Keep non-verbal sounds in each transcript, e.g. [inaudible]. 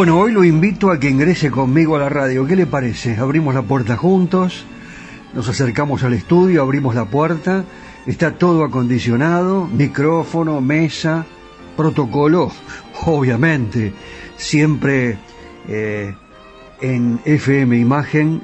Bueno, hoy lo invito a que ingrese conmigo a la radio. ¿Qué le parece? Abrimos la puerta juntos, nos acercamos al estudio, abrimos la puerta, está todo acondicionado, micrófono, mesa, protocolo, [laughs] obviamente, siempre eh, en FM Imagen,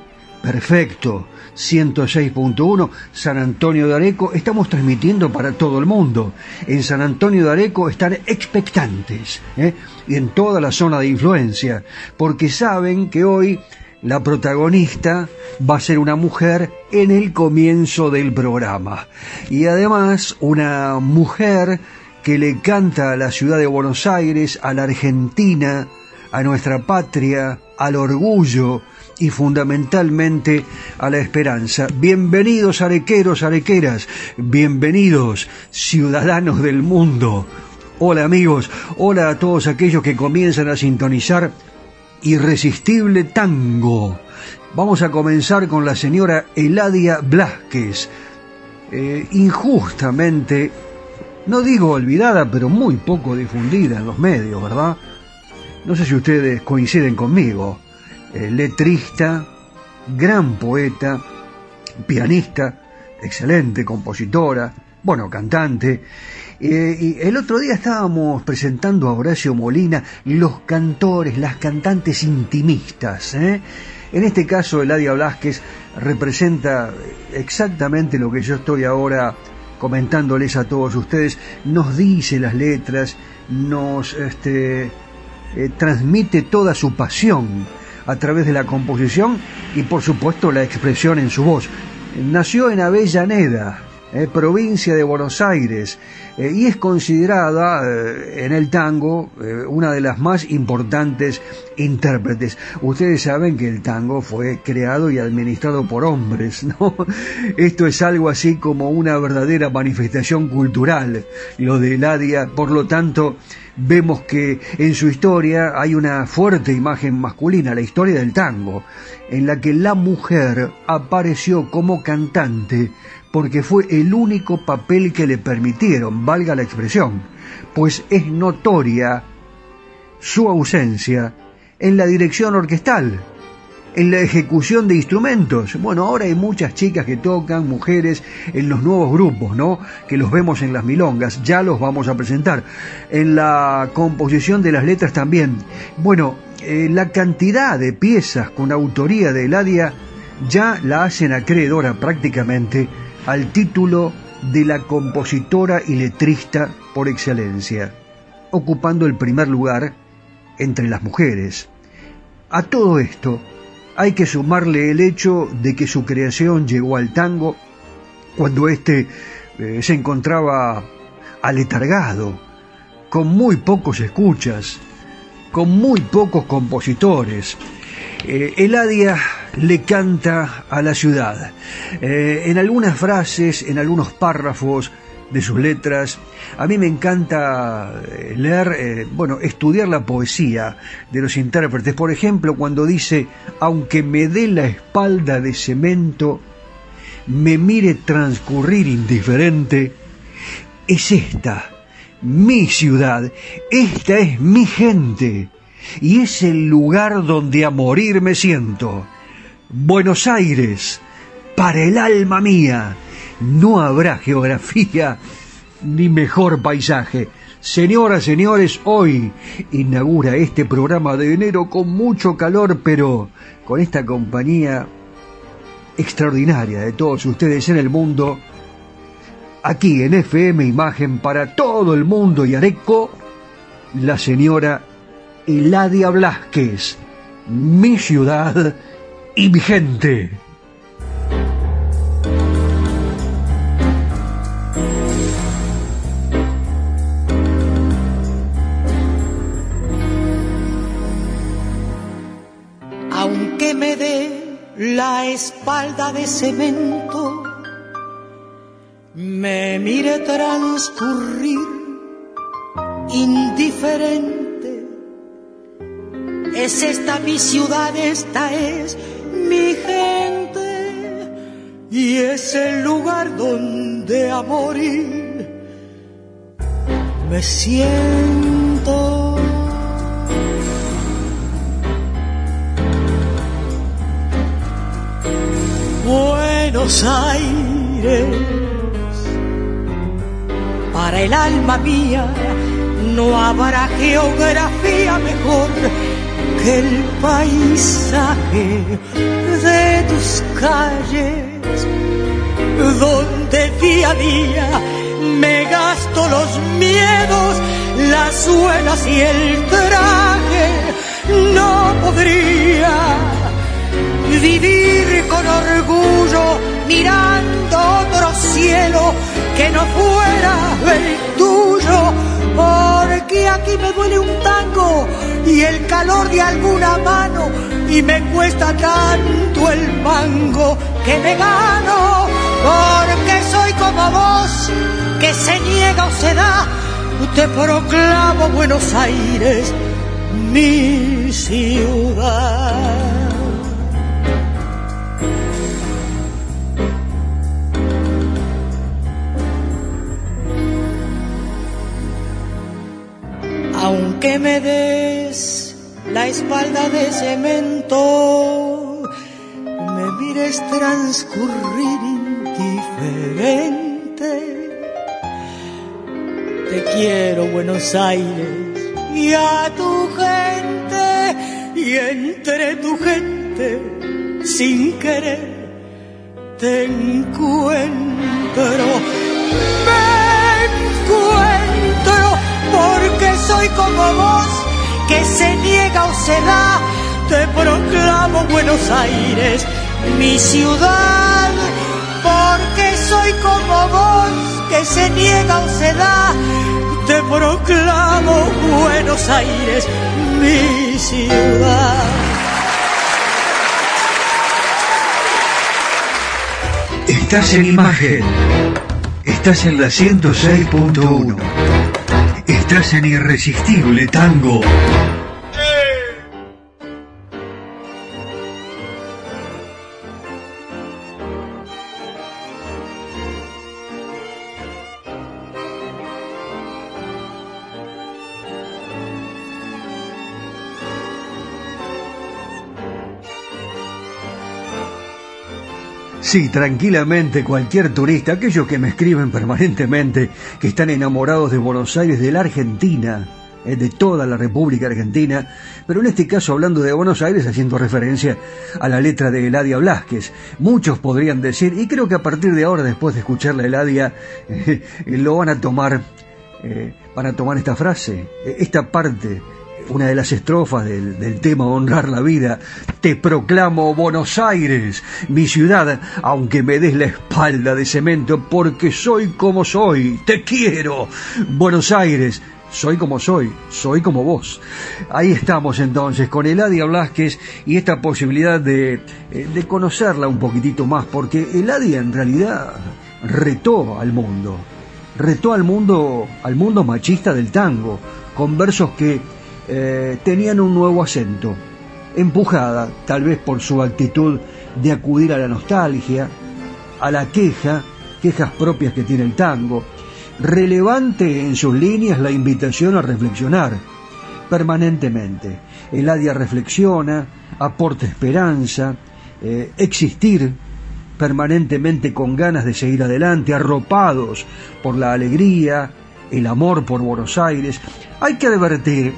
perfecto. 106.1, San Antonio de Areco. Estamos transmitiendo para todo el mundo. En San Antonio de Areco están expectantes ¿eh? y en toda la zona de influencia, porque saben que hoy la protagonista va a ser una mujer en el comienzo del programa. Y además una mujer que le canta a la ciudad de Buenos Aires, a la Argentina, a nuestra patria, al orgullo, y fundamentalmente a la esperanza. Bienvenidos arequeros, arequeras, bienvenidos ciudadanos del mundo. Hola amigos, hola a todos aquellos que comienzan a sintonizar Irresistible Tango. Vamos a comenzar con la señora Eladia Blasquez, eh, injustamente, no digo olvidada, pero muy poco difundida en los medios, ¿verdad? No sé si ustedes coinciden conmigo. Eh, letrista, gran poeta, pianista, excelente compositora, bueno, cantante. Eh, y el otro día estábamos presentando a Horacio Molina los cantores, las cantantes intimistas. ¿eh? En este caso, Eladia Blasquez representa exactamente lo que yo estoy ahora comentándoles a todos ustedes. Nos dice las letras, nos este, transmite toda su pasión a través de la composición y por supuesto la expresión en su voz. Nació en Avellaneda, eh, provincia de Buenos Aires, eh, y es considerada eh, en el tango una de las más importantes intérpretes. Ustedes saben que el tango fue creado y administrado por hombres, ¿no? [laughs] Esto es algo así como una verdadera manifestación cultural, lo de Eladia, por lo tanto, vemos que en su historia hay una fuerte imagen masculina, la historia del tango, en la que la mujer apareció como cantante porque fue el único papel que le permitieron, valga la expresión, pues es notoria su ausencia en la dirección orquestal, en la ejecución de instrumentos. Bueno, ahora hay muchas chicas que tocan, mujeres, en los nuevos grupos, ¿no? Que los vemos en las milongas, ya los vamos a presentar. En la composición de las letras también. Bueno, eh, la cantidad de piezas con autoría de Eladia ya la hacen acreedora prácticamente al título de la compositora y letrista por excelencia, ocupando el primer lugar entre las mujeres. A todo esto, hay que sumarle el hecho de que su creación llegó al tango cuando éste eh, se encontraba aletargado, con muy pocos escuchas, con muy pocos compositores. Eh, Eladia le canta a la ciudad. Eh, en algunas frases, en algunos párrafos de sus letras, a mí me encanta eh, leer, eh, bueno, estudiar la poesía de los intérpretes. Por ejemplo, cuando dice, aunque me dé la espalda de cemento, me mire transcurrir indiferente, es esta, mi ciudad, esta es mi gente, y es el lugar donde a morir me siento. Buenos Aires, para el alma mía, no habrá geografía ni mejor paisaje. Señoras, señores, hoy inaugura este programa de enero con mucho calor, pero con esta compañía extraordinaria de todos ustedes en el mundo, aquí en FM Imagen para todo el mundo y Areco, la señora Eladia Blasquez, mi ciudad y mi gente. Aunque me dé la espalda de cemento, me mire transcurrir indiferente. Es esta mi ciudad, esta es mi gente y es el lugar donde a morir me siento. Buenos Aires, para el alma mía no habrá geografía mejor que el paisaje de tus calles, donde día a día me gasto los miedos, las suelas y el traje, no podría vivir con orgullo mirando otro cielo que no fuera el tuyo, porque aquí me duele un tango y el calor de alguna mano y me cuesta tanto el mango que me gano, porque soy como vos que se niega o se da, te proclamo Buenos Aires, mi ciudad. aunque me des la espalda de cemento, me mires transcurrir indiferente. Te quiero Buenos Aires y a tu gente y entre tu gente sin querer te encuentro. Me encuentro porque soy como vos, que se niega o se da, te proclamo Buenos Aires, mi ciudad, porque soy como vos, que se niega o se da, te proclamo Buenos Aires, mi ciudad. Estás en imagen. Estás en la 106.1. Estás en Irresistible Tango. Sí, tranquilamente cualquier turista, aquellos que me escriben permanentemente, que están enamorados de Buenos Aires, de la Argentina, eh, de toda la República Argentina, pero en este caso hablando de Buenos Aires haciendo referencia a la letra de Eladia Blasquez. Muchos podrían decir, y creo que a partir de ahora, después de escuchar la Eladia, [laughs] eh, lo van a tomar, eh, van a tomar esta frase, esta parte una de las estrofas del, del, tema Honrar la vida. Te proclamo Buenos Aires, mi ciudad, aunque me des la espalda de cemento, porque soy como soy. Te quiero, Buenos Aires. Soy como soy, soy como vos. Ahí estamos entonces con Eladia Blasquez y esta posibilidad de, eh, de conocerla un poquitito más, porque Eladia en realidad retó al mundo, retó al mundo, al mundo machista del tango, con versos que eh, tenían un nuevo acento, empujada tal vez por su actitud de acudir a la nostalgia, a la queja, quejas propias que tiene el tango, relevante en sus líneas la invitación a reflexionar permanentemente. Eladia reflexiona, aporta esperanza, eh, existir permanentemente con ganas de seguir adelante, arropados por la alegría, el amor por Buenos Aires. Hay que advertir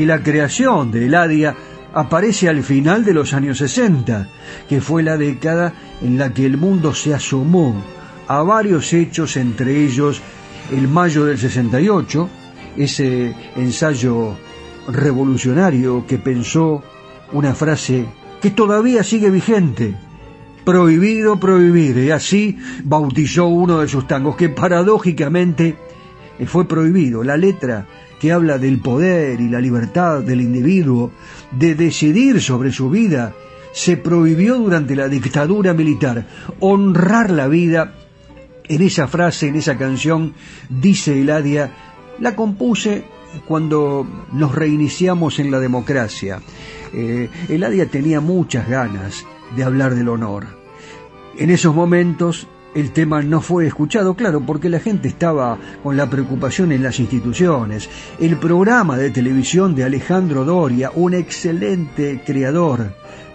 que la creación de Eladia aparece al final de los años 60, que fue la década en la que el mundo se asomó a varios hechos, entre ellos el mayo del 68, ese ensayo revolucionario que pensó una frase que todavía sigue vigente, prohibido prohibir, y así bautizó uno de sus tangos, que paradójicamente fue prohibido. La letra que habla del poder y la libertad del individuo de decidir sobre su vida se prohibió durante la dictadura militar. Honrar la vida en esa frase, en esa canción, dice Eladia, la compuse cuando nos reiniciamos en la democracia. Eh, Eladia tenía muchas ganas de hablar del honor. En esos momentos el tema no fue escuchado, claro, porque la gente estaba con la preocupación en las instituciones. El programa de televisión de Alejandro Doria, un excelente creador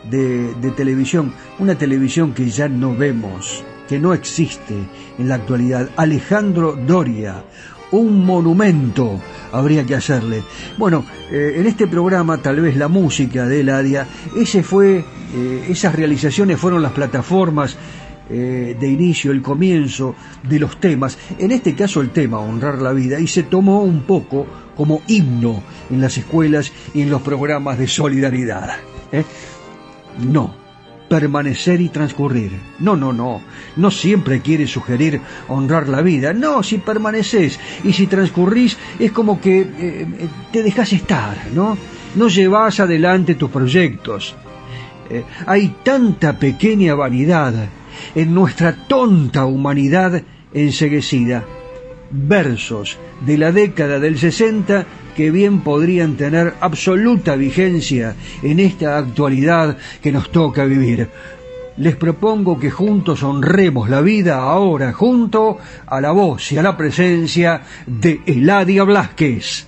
de, televisión, una televisión que ya no vemos que no existe en la actualidad. Alejandro Doria, un monumento habría que hacerle. Bueno, eh, en este programa tal vez la música de Eladia, ese fue, eh, esas realizaciones fueron las plataformas eh, de inicio, el comienzo de los temas, en este caso el tema Honrar la Vida, y se tomó un poco como himno en las escuelas y en los programas de solidaridad. No, permanecer y transcurrir. No, no, no. No siempre quiere sugerir honrar la vida. No, si permaneces y si transcurrís es como que eh, eh, te dejas estar, ¿no? No llevas adelante tus proyectos. Eh, hay tanta pequeña vanidad en nuestra tonta humanidad enseguecida. Versos de la década del 60 que bien podrían tener absoluta vigencia en esta actualidad que nos toca vivir. Les propongo que juntos honremos la vida ahora junto a la voz y a la presencia de Eladia Blasquez.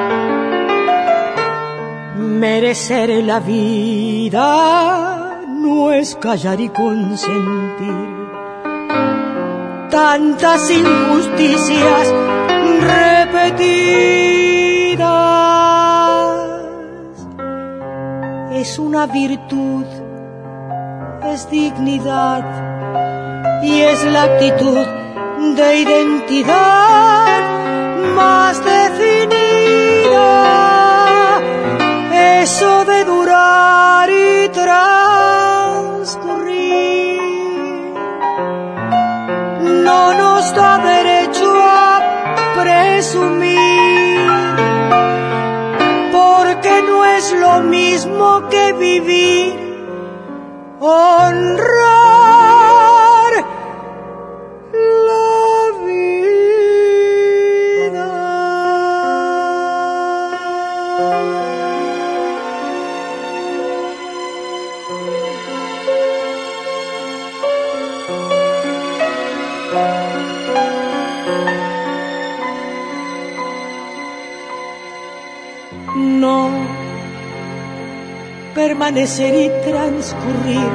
Merecer la vida no es callar y consentir tantas injusticias repetidas. Es una virtud, es dignidad y es la actitud de identidad más definida eso de durar y transcurrir. No nos da derecho a presumir, porque no es lo mismo que vivir, honrar permanecer y transcurrir.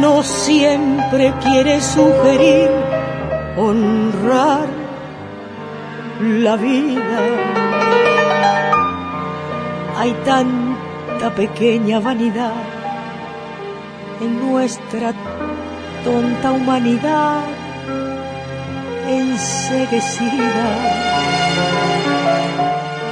No siempre quiere sugerir honrar la vida. Hay tanta pequeña vanidad en nuestra tonta humanidad enseguecida.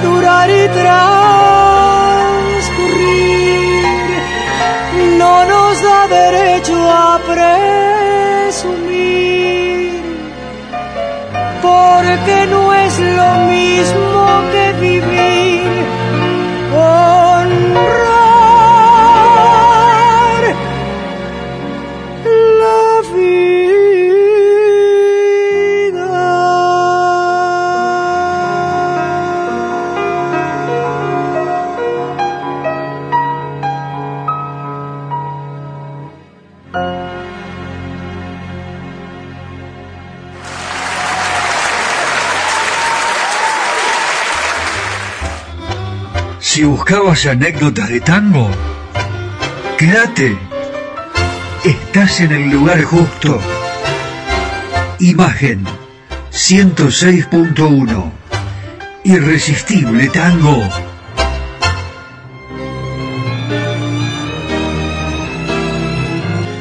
Durar y transcurrir. No nos da derecho a presumir, porque no es lo mismo buscabas anécdotas de tango, quédate. Estás en el lugar justo. Imagen 106.1. Irresistible tango.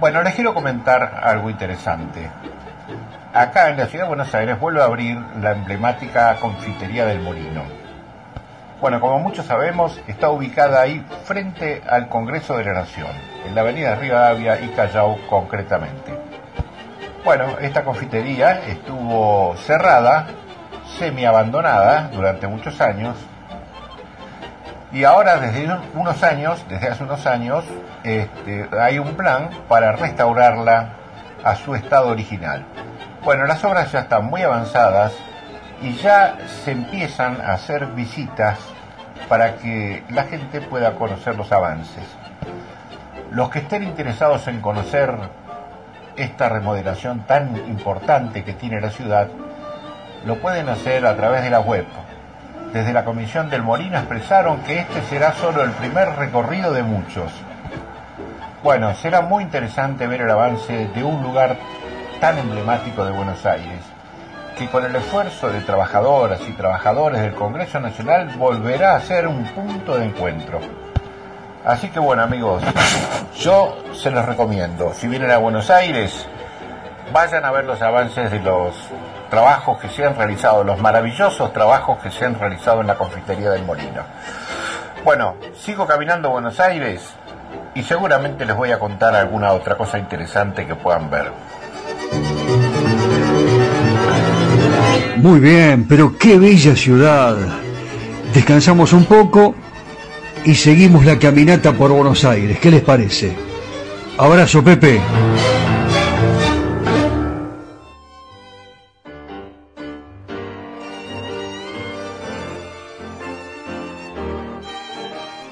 Bueno, les quiero comentar algo interesante. Acá en la ciudad de Buenos Aires vuelve a abrir la emblemática confitería del Molino. Bueno, como muchos sabemos, está ubicada ahí frente al Congreso de la Nación, en la avenida Rivadavia y Callao concretamente. Bueno, esta confitería estuvo cerrada, semi abandonada durante muchos años y ahora desde unos años, desde hace unos años, este, hay un plan para restaurarla a su estado original. Bueno, las obras ya están muy avanzadas y ya se empiezan a hacer visitas para que la gente pueda conocer los avances. Los que estén interesados en conocer esta remodelación tan importante que tiene la ciudad, lo pueden hacer a través de la web desde la Comisión del Molino expresaron que este será solo el primer recorrido de muchos. Bueno, será muy interesante ver el avance de un lugar tan emblemático de Buenos Aires, que con el esfuerzo de trabajadoras y trabajadores del Congreso Nacional volverá a ser un punto de encuentro. Así que bueno amigos, yo se los recomiendo, si vienen a Buenos Aires, vayan a ver los avances de los trabajos que se han realizado, los maravillosos trabajos que se han realizado en la confitería del Molino. Bueno, sigo caminando Buenos Aires y seguramente les voy a contar alguna otra cosa interesante que puedan ver. Muy bien, pero qué bella ciudad. Descansamos un poco y seguimos la caminata por Buenos Aires. ¿Qué les parece? Abrazo, Pepe.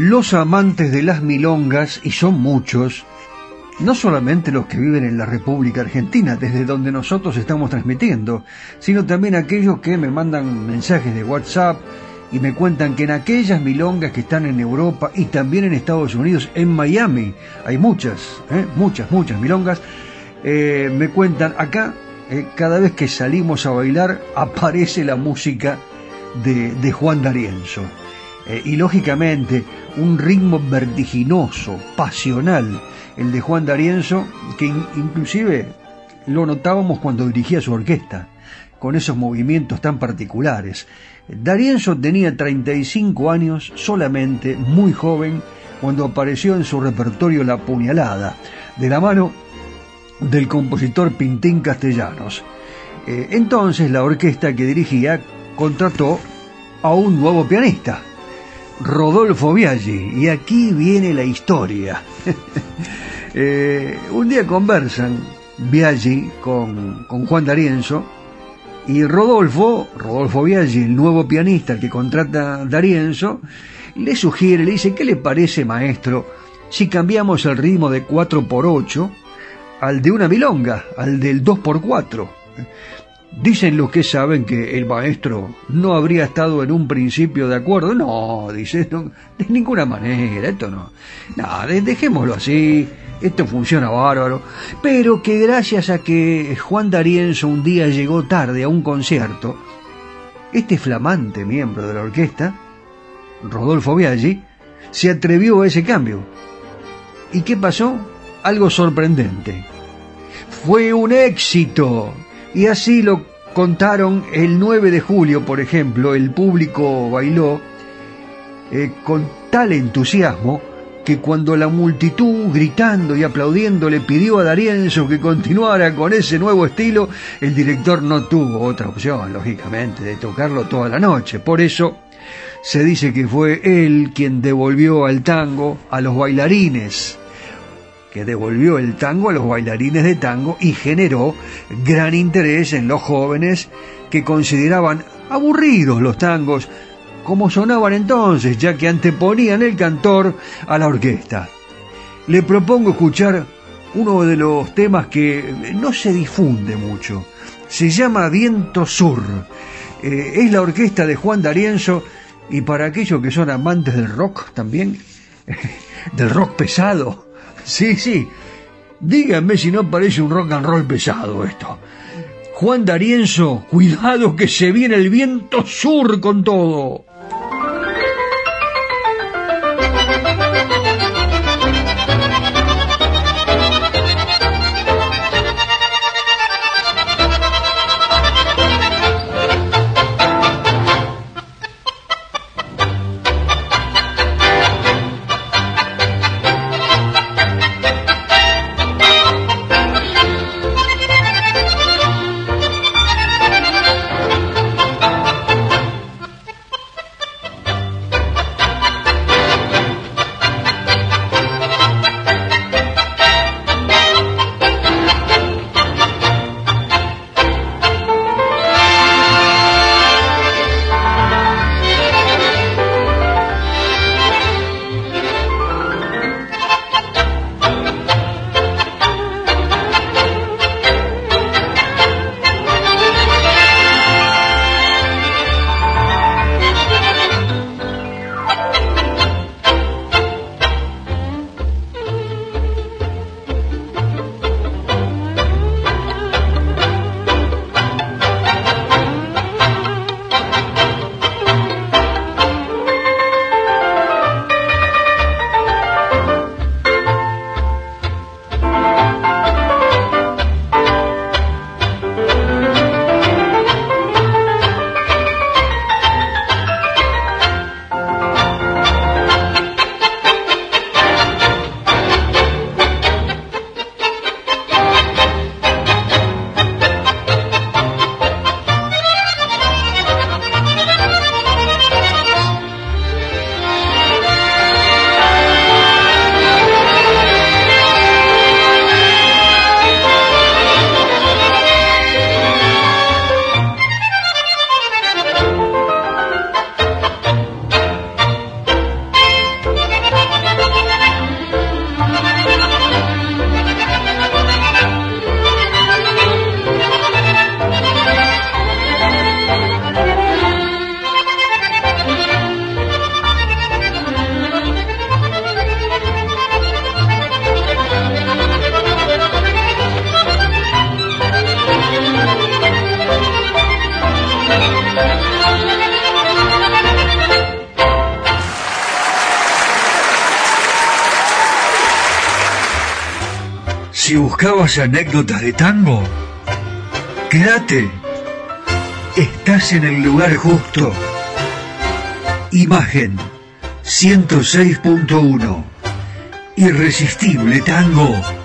Los amantes de las milongas, y son muchos, no solamente los que viven en la República Argentina, desde donde nosotros estamos transmitiendo, sino también aquellos que me mandan mensajes de WhatsApp y me cuentan que en aquellas milongas que están en Europa y también en Estados Unidos, en Miami, hay muchas, ¿eh? muchas, muchas milongas, eh, me cuentan acá, eh, cada vez que salimos a bailar, aparece la música de, de Juan D'Arienzo. Y lógicamente, un ritmo vertiginoso, pasional, el de Juan D'Arienzo, que inclusive lo notábamos cuando dirigía su orquesta, con esos movimientos tan particulares. D'Arienzo tenía 35 años solamente, muy joven, cuando apareció en su repertorio La Puñalada, de la mano del compositor Pintín Castellanos. Eh, entonces la orquesta que dirigía contrató a un nuevo pianista, Rodolfo Biaggi, y aquí viene la historia. [laughs] eh, un día conversan Biaggi con, con Juan D'Arienzo y Rodolfo, Rodolfo Biaggi, el nuevo pianista que contrata D'Arienzo, le sugiere, le dice, ¿qué le parece maestro si cambiamos el ritmo de 4 por 8 al de una milonga, al del 2 por 4? Dicen los que saben que el maestro no habría estado en un principio de acuerdo. No, dice, de ninguna manera, esto no. No, dejémoslo así, esto funciona bárbaro. Pero que gracias a que Juan D'Arienzo un día llegó tarde a un concierto, este flamante miembro de la orquesta, Rodolfo Biaggi, se atrevió a ese cambio. ¿Y qué pasó? Algo sorprendente. Fue un éxito. Y así lo contaron el 9 de julio, por ejemplo, el público bailó eh, con tal entusiasmo que cuando la multitud gritando y aplaudiendo le pidió a Darienzo que continuara con ese nuevo estilo, el director no tuvo otra opción, lógicamente, de tocarlo toda la noche. Por eso se dice que fue él quien devolvió al tango a los bailarines que devolvió el tango a los bailarines de tango y generó gran interés en los jóvenes que consideraban aburridos los tangos como sonaban entonces, ya que anteponían el cantor a la orquesta. Le propongo escuchar uno de los temas que no se difunde mucho. Se llama Viento Sur. Eh, es la orquesta de Juan D'Arienzo y para aquellos que son amantes del rock también, [laughs] del rock pesado, Sí, sí. Díganme si no parece un rock and roll pesado esto. Juan D'Arienzo, cuidado que se viene el viento sur con todo. Si buscabas anécdotas de tango, quédate. Estás en el lugar justo. Imagen 106.1. Irresistible tango.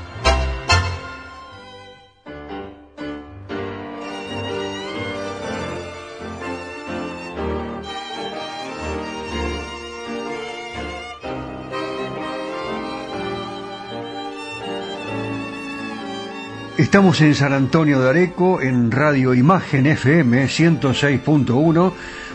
Estamos en San Antonio de Areco, en Radio Imagen FM 106.1,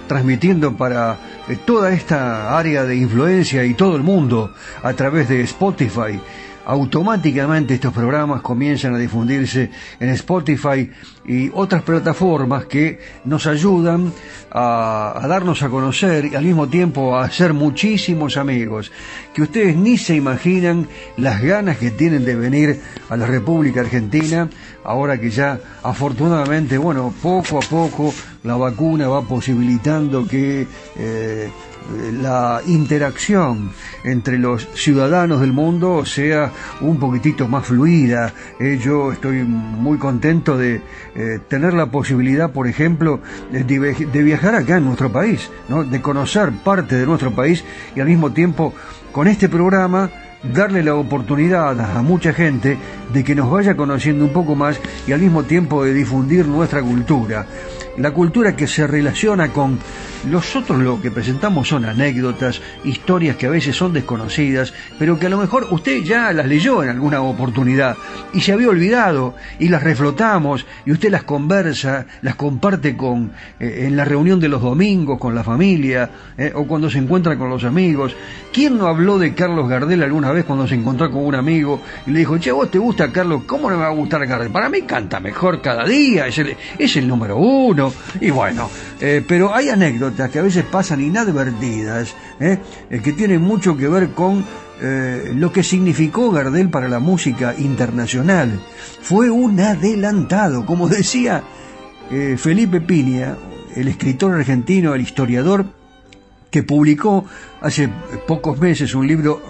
transmitiendo para eh, toda esta área de influencia y todo el mundo a través de Spotify. Automáticamente estos programas comienzan a difundirse en Spotify y otras plataformas que nos ayudan a, darnos a conocer y al mismo tiempo a hacer muchísimos amigos, que ustedes ni se imaginan las ganas que tienen de venir a la República Argentina, ahora que ya afortunadamente, bueno, poco a poco la vacuna va posibilitando que eh, la interacción entre los ciudadanos del mundo sea un poquitito más fluida. Eh, yo estoy muy contento de eh, tener la posibilidad, por ejemplo, de, viajar acá en nuestro país, de conocer parte de nuestro país y al mismo tiempo con este programa darle la oportunidad a mucha gente de que nos vaya conociendo un poco más y al mismo tiempo de difundir nuestra cultura. La cultura que se relaciona con nosotros lo que presentamos son anécdotas, historias que a veces son desconocidas, pero que a lo mejor usted ya las leyó en alguna oportunidad y se había olvidado y las reflotamos y usted las conversa, las comparte con eh, en la reunión de los domingos con la familia eh, o cuando se encuentra con los amigos. ¿Quién no habló de Carlos Gardel alguna vez cuando se encontró con un amigo y le dijo, che, vos te gusta Carlos? ¿Cómo no me va a gustar Gardel? Para mí canta mejor cada día, es el, es el número uno. Y bueno, eh, pero hay anécdotas que a veces pasan inadvertidas, ¿eh? Eh, que tienen mucho que ver con lo que significó Gardel para la música internacional. Fue un adelantado, como decía Felipe Piña, el escritor argentino, el historiador, que publicó hace pocos meses un libro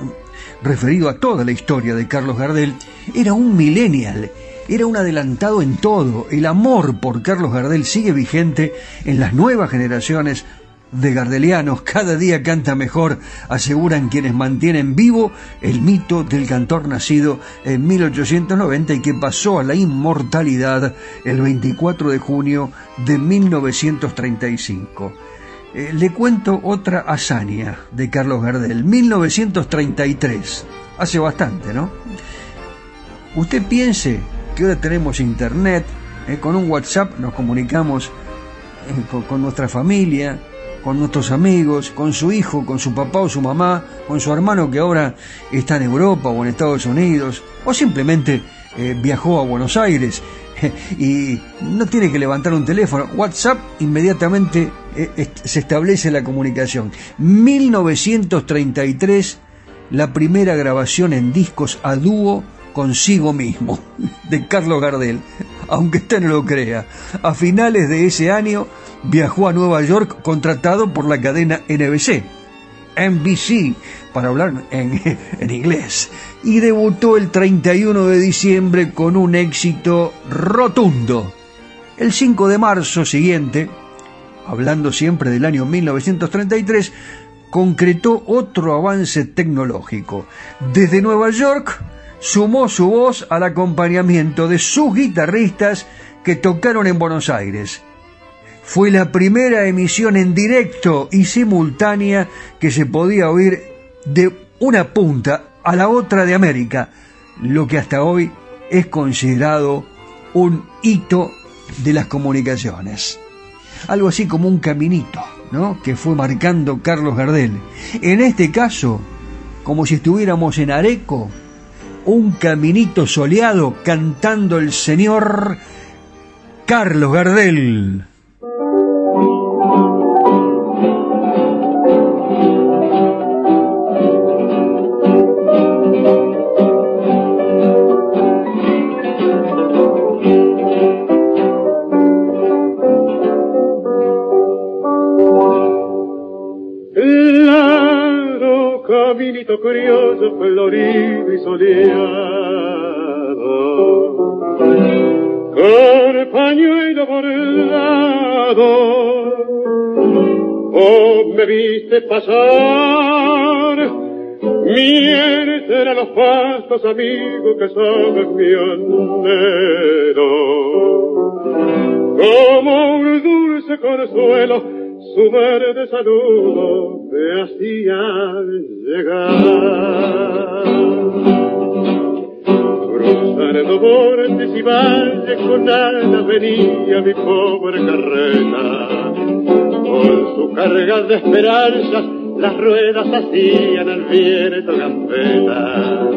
referido a toda la historia de Carlos Gardel, era un millennial era un adelantado en todo. El amor por Carlos Gardel sigue vigente en las nuevas generaciones de gardelianos. Cada día canta mejor, aseguran quienes mantienen vivo el mito del cantor nacido en 1890 y que pasó a la inmortalidad el 24 de junio de 1935. Eh, le cuento otra hazaña de Carlos Gardel, 1933, hace bastante, ¿no? Usted piense que ahora tenemos internet, eh, con un WhatsApp nos comunicamos eh, con, nuestra familia, con nuestros amigos, con su hijo, con su papá o su mamá, con su hermano que ahora está en Europa o en Estados Unidos, o simplemente eh, viajó a Buenos Aires [laughs] y no tiene que levantar un teléfono. WhatsApp inmediatamente se establece la comunicación. 1933, la primera grabación en discos a dúo consigo mismo, de Carlos Gardel, aunque usted no lo crea. A finales de ese año viajó a Nueva York contratado por la cadena NBC, NBC, para hablar en, [laughs] en inglés, y debutó el 31 de diciembre con un éxito rotundo. El 5 de marzo siguiente, hablando siempre del año 1933, concretó otro avance tecnológico. Desde Nueva York, sumó su voz al acompañamiento de sus guitarristas que tocaron en Buenos Aires. Fue la primera emisión en directo y simultánea que se podía oír de una punta a la otra de América, lo que hasta hoy es considerado un hito de las comunicaciones. Algo así como un caminito, ¿no? Que fue marcando Carlos Gardel. En este caso, como si estuviéramos en Areco, un caminito soleado cantando el señor Carlos Gardel. Caminito curioso, florido y soleado. con pañuelo bordado. Oh, me viste pasar, a los pastos, amigo, que sabes mi anhelo. Como un dulce consuelo, su verde saludo me hacía llegar. Cruzando montes y valles con nada venía mi pobre carreta. Con su carga de esperanzas las ruedas hacían al viento gambeta.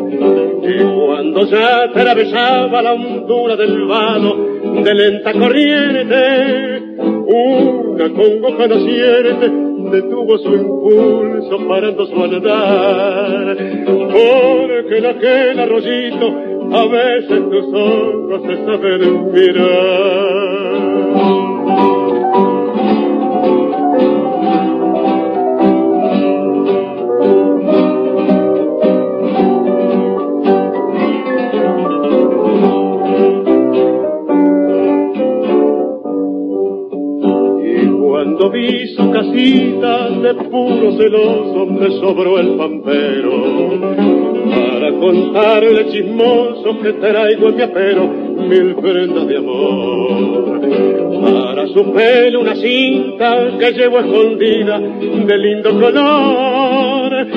Y cuando ya atravesaba la hondura del vado de lenta corriente, una congoja naciente detuvo su impulso parando su andar. Porque en aquel arroyito a veces tus ojos se saben mirar. Cuando vi su casita de puro celoso me sobró el pampero para contarle chismoso que traigo en mi apero mil prendas de amor. Para su pelo una cinta que llevo escondida de lindo color.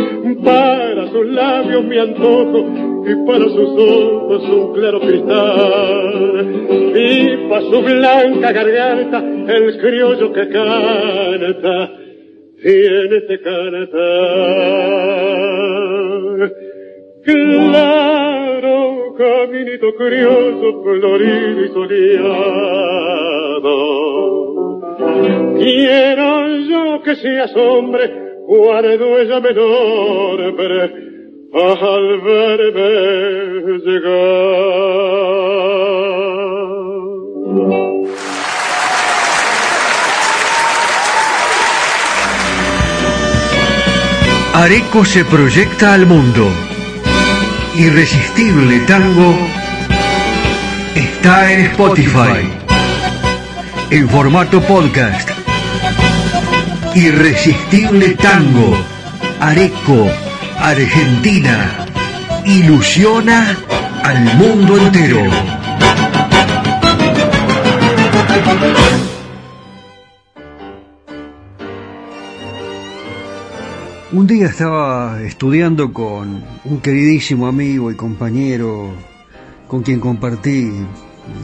Para sus labios mi antojo y para sus ojos un claro cristal. Y para su blanca garganta el criollo que canta tiene este cantar. Claro, caminito curioso, florido y soleado. Quiero yo que seas hombre, guardo ella menor, al verme llegar. Areco se proyecta al mundo. Irresistible Tango está en Spotify. En formato podcast. Irresistible Tango. Areco, Argentina. Ilusiona al mundo entero. Un día estaba estudiando con un queridísimo amigo y compañero con quien compartí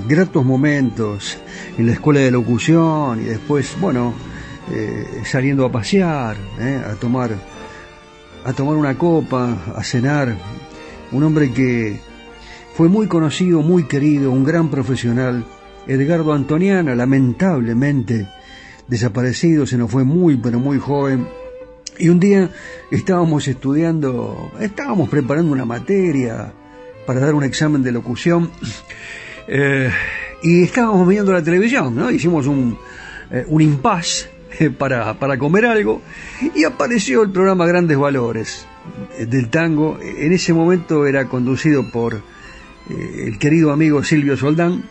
gratos momentos en la escuela de locución y después, bueno, eh, saliendo a pasear, eh, a tomar a tomar una copa, a cenar. Un hombre que fue muy conocido, muy querido, un gran profesional, Edgardo Antoniana, lamentablemente desaparecido, se nos fue muy, pero muy joven y un día estábamos estudiando, estábamos preparando una materia para dar un examen de locución eh, y estábamos viendo la televisión, ¿no? Hicimos un, eh, un impasse [laughs] para, para comer algo y apareció el programa Grandes Valores del tango. En ese momento era conducido por el querido amigo Silvio Soldán,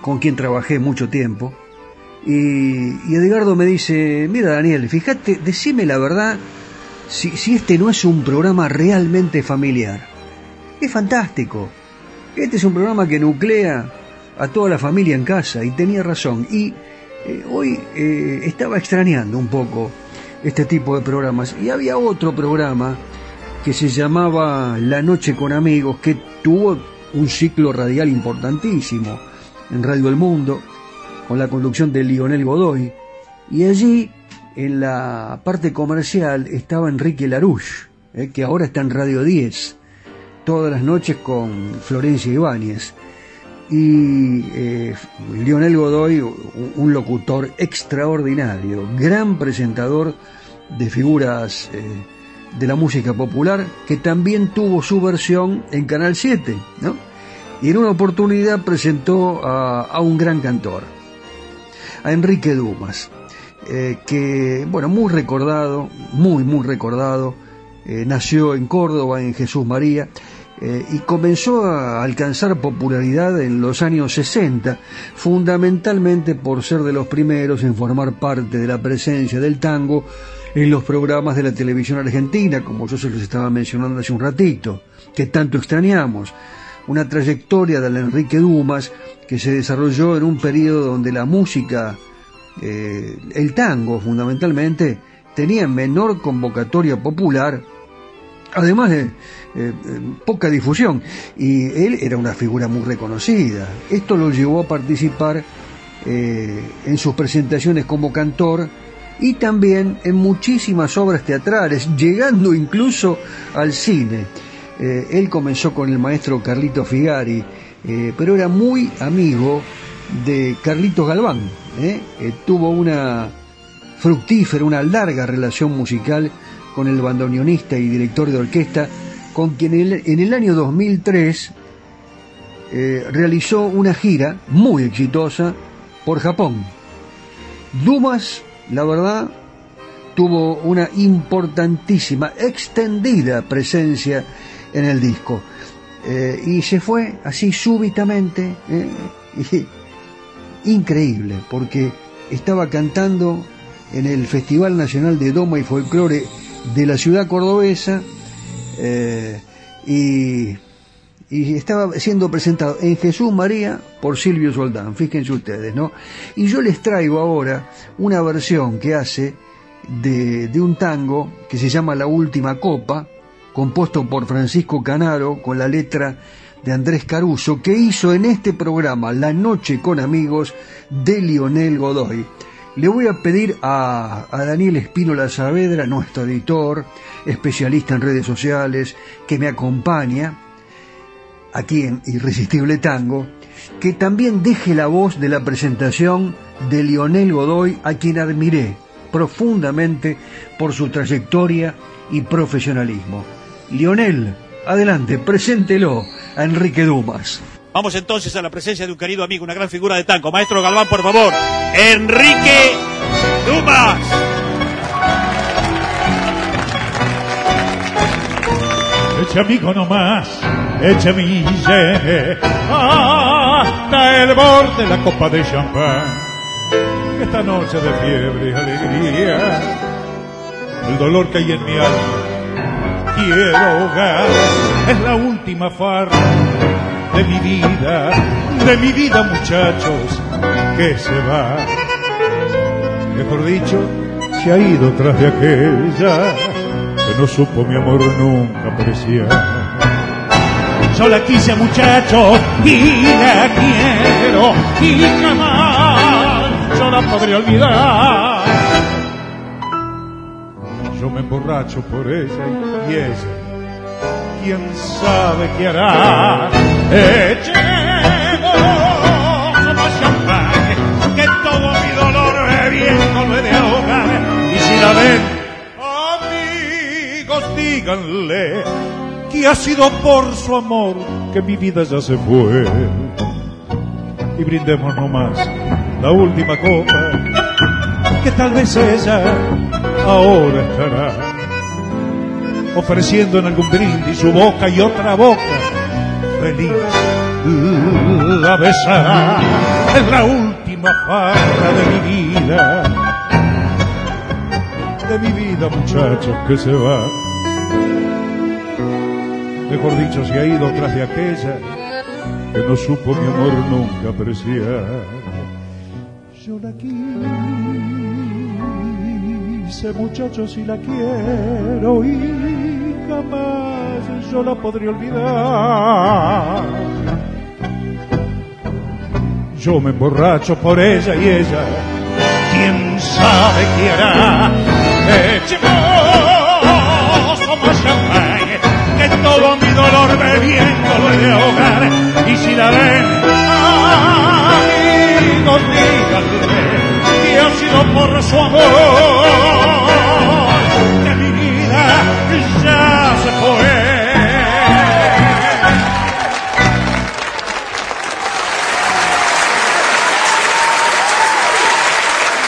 con quien trabajé mucho tiempo. Y, Edgardo me dice, mira Daniel, fíjate, decime la verdad si, si este no es un programa realmente familiar. Es fantástico. Este es un programa que nuclea a toda la familia en casa y tenía razón. Y eh, hoy eh, estaba extrañando un poco este tipo de programas. Y había otro programa que se llamaba La Noche con Amigos, que tuvo un ciclo radial importantísimo en Radio El Mundo con la conducción de Lionel Godoy, y allí en la parte comercial estaba Enrique Larouche, eh, que ahora está en Radio 10, todas las noches con Florencia Ibáñez. Y eh, Lionel Godoy, un locutor extraordinario, gran presentador de figuras eh, de la música popular, que también tuvo su versión en Canal 7, ¿no? Y en una oportunidad presentó a un gran cantor, a Enrique Dumas, eh, que, bueno, muy recordado, muy, muy recordado, eh, nació en Córdoba, en Jesús María, eh, y comenzó a alcanzar popularidad en los años 60, fundamentalmente por ser de los primeros en formar parte de la presencia del tango en los programas de la televisión argentina, como yo se los estaba mencionando hace un ratito, que tanto extrañamos. Una trayectoria de Enrique Dumas que se desarrolló en un periodo donde la música, eh, el tango fundamentalmente, tenía menor convocatoria popular además de eh, eh, poca difusión, y él era una figura muy reconocida. Esto lo llevó a participar eh, en sus presentaciones como cantor y también en muchísimas obras teatrales, llegando incluso al cine. él comenzó con el maestro Carlito Figari, pero era muy amigo de Carlitos Galván. tuvo una fructífera, una larga relación musical con el bandoneonista y director de orquesta, con quien en el año 2003 eh, realizó una gira muy exitosa por Japón. Dumas, la verdad, tuvo una importantísima, extendida presencia en el disco. Eh, y se fue así súbitamente, eh, [laughs] increíble, porque estaba cantando en el Festival Nacional de Doma y Folclore de la ciudad cordobesa eh, y, estaba siendo presentado en Jesús María por Silvio Soldán, fíjense ustedes, ¿no? Y yo les traigo ahora una versión que hace de, de un tango que se llama La Última Copa, compuesto por Francisco Canaro con la letra de Andrés Caruso, que hizo en este programa La Noche con Amigos de Lionel Godoy. Le voy a pedir a, Daniel Espínola Saavedra, nuestro editor, especialista en redes sociales, que me acompaña aquí en Irresistible Tango, que también deje la voz de la presentación de Lionel Godoy, a quien admiré profundamente por su trayectoria y profesionalismo. Lionel, adelante, preséntelo a Enrique Dumas. Vamos entonces a la presencia de un querido amigo, una gran figura de tango. Maestro Galván, por favor. Enrique Dumas. Echa amigo nomás, echa mi hasta el borde de la copa de champán. Esta noche de fiebre y alegría, el dolor que hay en mi alma, quiero ahogar, es la última farra de mi vida, de mi vida muchachos, que se va. Mejor dicho, se ha ido tras de aquella que no supo mi amor nunca apreciar. Yo la quise muchachos y la quiero y jamás yo la podría olvidar. Yo me emborracho por ella y ella quién sabe qué hará. Echemos más champán, que todo mi dolor bebiendo lo he de ahogar. Y si la ven, amigos, díganle que ha sido por su amor que mi vida ya se fue. Y brindemos nomás la última copa, que tal vez ella ahora estará ofreciendo en algún brindis su boca y otra boca. Feliz la besará en la última farra de mi vida. De mi vida, muchachos, que se va. Mejor dicho, se ha ido tras de aquella que no supo mi amor nunca apreciar. Yo la quise, muchachos, y la quiero y jamás yo la podría olvidar. Yo me emborracho por ella y ella, quién sabe qué hará. Echemos más que todo mi dolor bebiendo lo de ahogar. Y si la ven, amigos, díganle que ha sido por su amor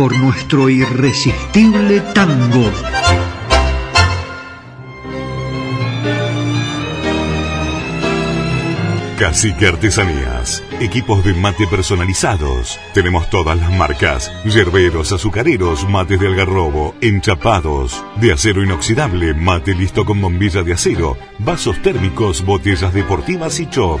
por nuestro irresistible tango. Cacique Artesanías. Equipos de mate personalizados. Tenemos todas las marcas. Yerberos, azucareros, mates de algarrobo, enchapados. De acero inoxidable, mate listo con bombilla de acero. Vasos térmicos, botellas deportivas y chop.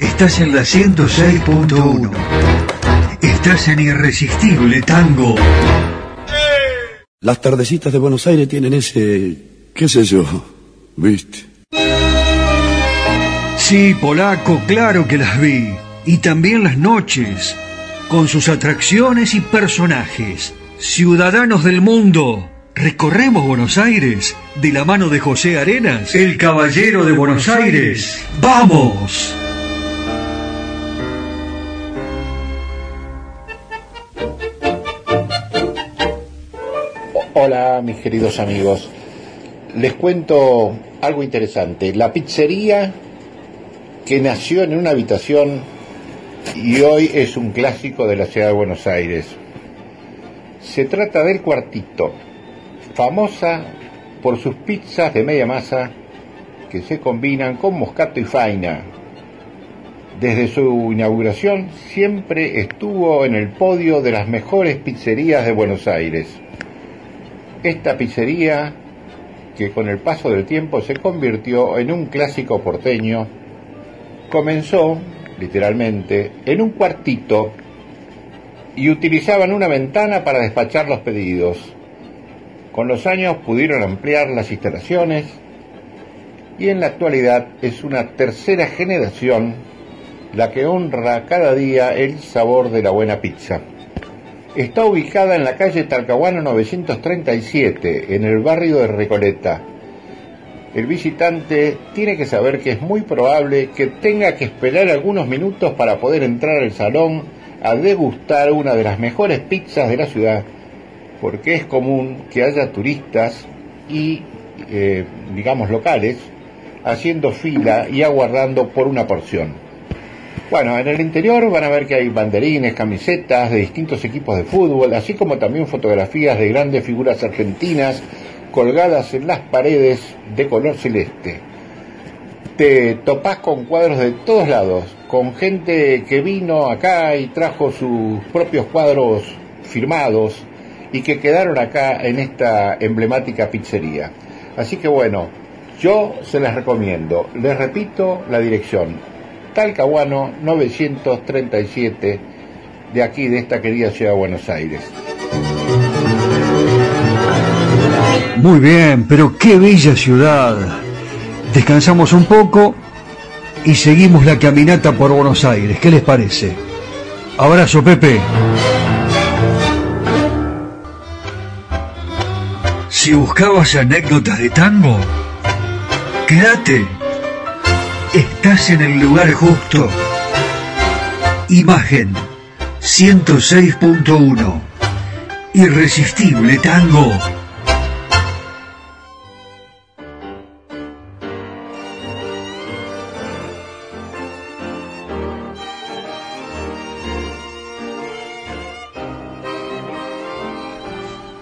Estás en la 106.1. Estás en Irresistible Tango. Las tardecitas de Buenos Aires tienen ese... qué sé yo, ¿viste? Sí, polaco, claro que las vi. Y también las noches, con sus atracciones y personajes. Ciudadanos del mundo, recorremos Buenos Aires de la mano de José Arenas, el caballero de Buenos Aires. ¡Vamos! Hola, mis queridos amigos. Les cuento algo interesante. La pizzería que nació en una habitación y hoy es un clásico de la ciudad de Buenos Aires. Se trata del Cuartito, famosa por sus pizzas de media masa que se combinan con moscato y faina. Desde su inauguración siempre estuvo en el podio de las mejores pizzerías de Buenos Aires. Esta pizzería, que con el paso del tiempo se convirtió en un clásico porteño, comenzó, literalmente, en un cuartito y utilizaban una ventana para despachar los pedidos. Con los años pudieron ampliar las instalaciones y en la actualidad es una tercera generación la que honra cada día el sabor de la buena pizza. Está ubicada en la calle Talcahuano 937, en el barrio de Recoleta. El visitante tiene que saber que es muy probable que tenga que esperar algunos minutos para poder entrar al salón a degustar una de las mejores pizzas de la ciudad, porque es común que haya turistas y, eh, digamos, locales haciendo fila y aguardando por una porción. Bueno, en el interior van a ver que hay banderines, camisetas de distintos equipos de fútbol, así como también fotografías de grandes figuras argentinas colgadas en las paredes de color celeste. Te topás con cuadros de todos lados, con gente que vino acá y trajo sus propios cuadros firmados y que quedaron acá en esta emblemática pizzería. Así que bueno, yo se las recomiendo. Les repito la dirección, Talcahuano 937 de aquí, de esta querida ciudad de Buenos Aires. Muy bien, pero qué bella ciudad. Descansamos un poco y seguimos la caminata por Buenos Aires. ¿Qué les parece? Abrazo, Pepe. Si buscabas anécdotas de tango, quédate Estás en el lugar justo. Imagen 106.1. Irresistible tango.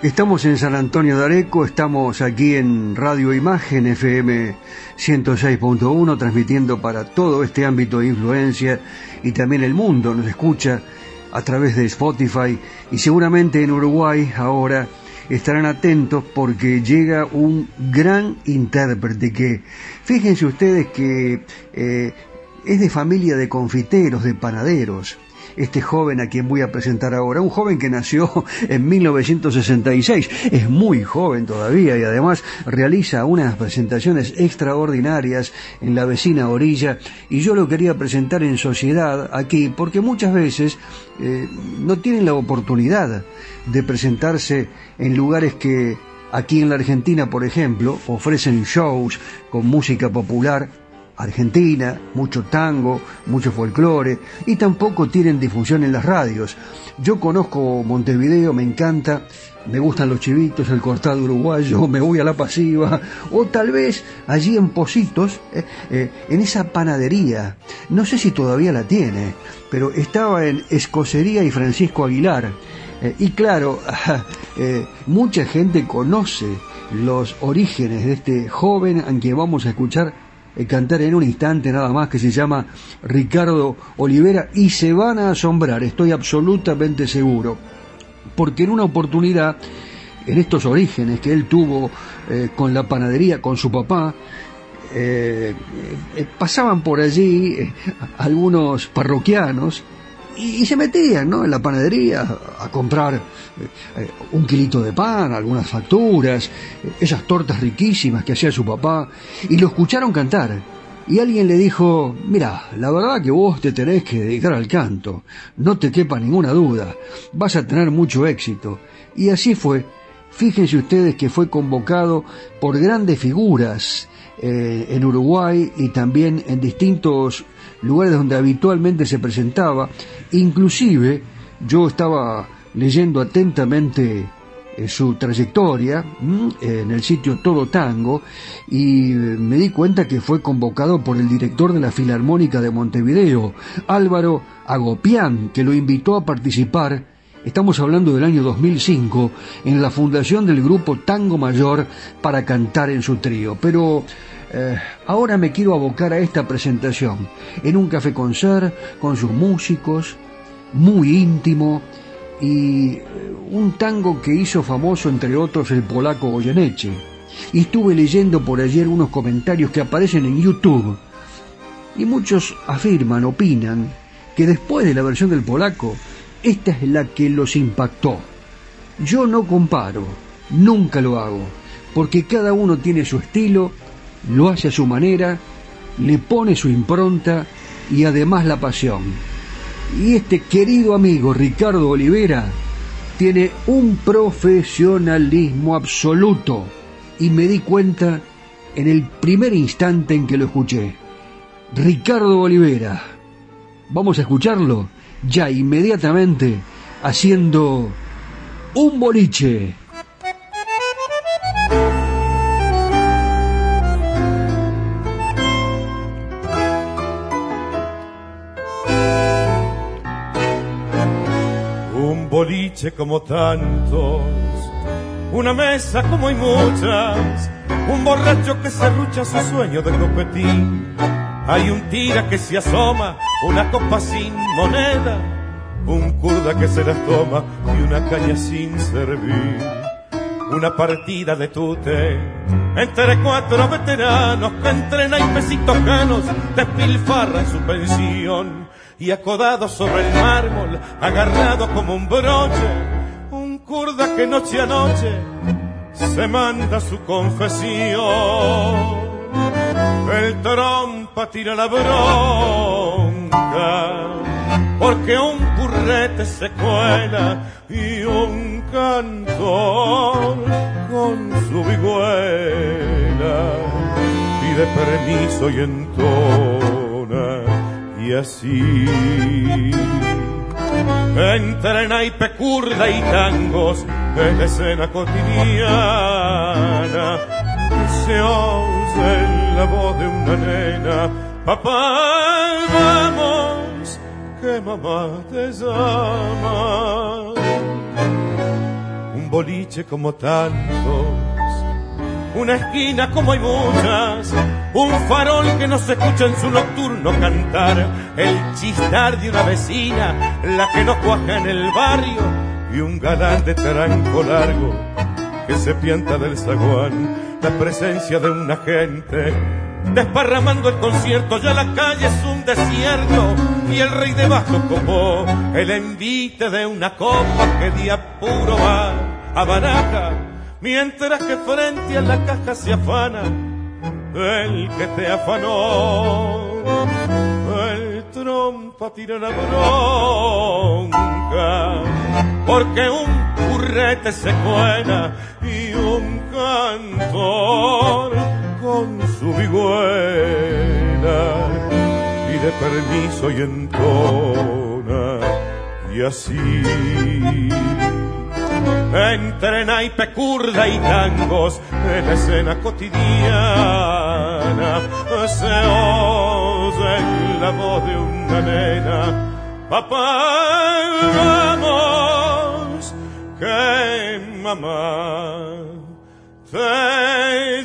Estamos en San Antonio de Areco, estamos aquí en Radio Imagen FM 106.1 transmitiendo para todo este ámbito de influencia y también el mundo nos escucha a través de Spotify. Y seguramente en Uruguay ahora estarán atentos porque llega un gran intérprete que fíjense ustedes que eh, es de familia de confiteros, de panaderos este joven a quien voy a presentar ahora, un joven que nació [laughs] en 1966, es muy joven todavía y además realiza unas presentaciones extraordinarias en la vecina orilla. Y yo lo quería presentar en sociedad aquí porque muchas veces eh, no tienen la oportunidad de presentarse en lugares que aquí en la Argentina, por ejemplo, ofrecen shows con música popular Argentina, mucho tango, mucho folclore, y tampoco tienen difusión en las radios. Yo conozco Montevideo, me encanta, me gustan los chivitos, el cortado uruguayo, [laughs] me voy a la pasiva, o tal vez allí en Positos, eh, eh, en esa panadería, no sé si todavía la tiene, pero estaba en Escocería y Francisco Aguilar. Eh, y claro, [laughs] mucha gente conoce los orígenes de este joven a quien vamos a escuchar cantar en un instante nada más que se llama Ricardo Olivera y se van a asombrar, estoy absolutamente seguro, porque en una oportunidad, en estos orígenes que él tuvo eh, con la panadería, con su papá, eh, pasaban por allí algunos parroquianos y, se metían ¿no? en la panadería a comprar eh, eh, un kilito de pan, algunas facturas, eh, esas tortas riquísimas que hacía su papá, y lo escucharon cantar. Y alguien le dijo, mira, la verdad que vos te tenés que dedicar al canto, no te quepa ninguna duda, vas a tener mucho éxito. Y así fue. Fíjense ustedes que fue convocado por grandes figuras en Uruguay y también en distintos lugares donde habitualmente se presentaba. Inclusive yo estaba leyendo atentamente eh, su trayectoria en el sitio Todo Tango y me di cuenta que fue convocado por el director de la Filarmónica de Montevideo, Álvaro Agopián, que lo invitó a participar Estamos hablando del año 2005 en la fundación del grupo Tango Mayor para cantar en su trío. Pero eh, ahora me quiero abocar a esta presentación en un café concert con sus músicos, muy íntimo, y eh, un tango que hizo famoso entre otros el polaco Goyeneche. Y estuve leyendo por ayer unos comentarios que aparecen en YouTube. Y muchos afirman, opinan, que después de la versión del polaco, esta es la que los impactó. Yo no comparo, nunca lo hago, porque cada uno tiene su estilo lo hace a su manera, le pone su impronta y además la pasión. Y este querido amigo Ricardo Olivera tiene un profesionalismo absoluto y me di cuenta en el primer instante en que lo escuché. Ricardo Olivera, vamos a escucharlo ya inmediatamente haciendo un boliche. Boliche como tantos, una mesa como hay muchas, un borracho que se rucha su sueño de copetín. Hay un tira que se asoma, una copa sin moneda, un curda que se las toma y una caña sin servir. Una partida de tute entre cuatro veteranos que entrenan pesitos ganos despilfarran su pensión y acodado sobre el mármol, agarrado como un broche, un kurda que noche a noche se manda su confesión. El trompa tira la bronca, porque un currete se cuela y un cantor con su vihuela pide permiso y entona y así. Entre naipe curda y tangos en escena cotidiana se oye la voz de una nena, papá, vamos, que mamá te llama. Un boliche como tantos, una esquina como hay muchas, un farol que no se escucha en su nocturno cantar, el chistar de una vecina, la que no cuaja en el barrio, y un galán de taranco largo que se pianta del zaguán, la presencia de una gente desparramando el concierto, ya la calle es un desierto y el rey debajo copó el envite de una copa que día puro va a baraja, mientras que frente a la caja se afana el que te afanó. El trompa tira la bronca, porque un currete se cuela y un cantor con su vihuela pide permiso y entona y así entre naipe curda y tangos en la escena cotidiana se oye la voz de una nena. Papá vamos que mamá te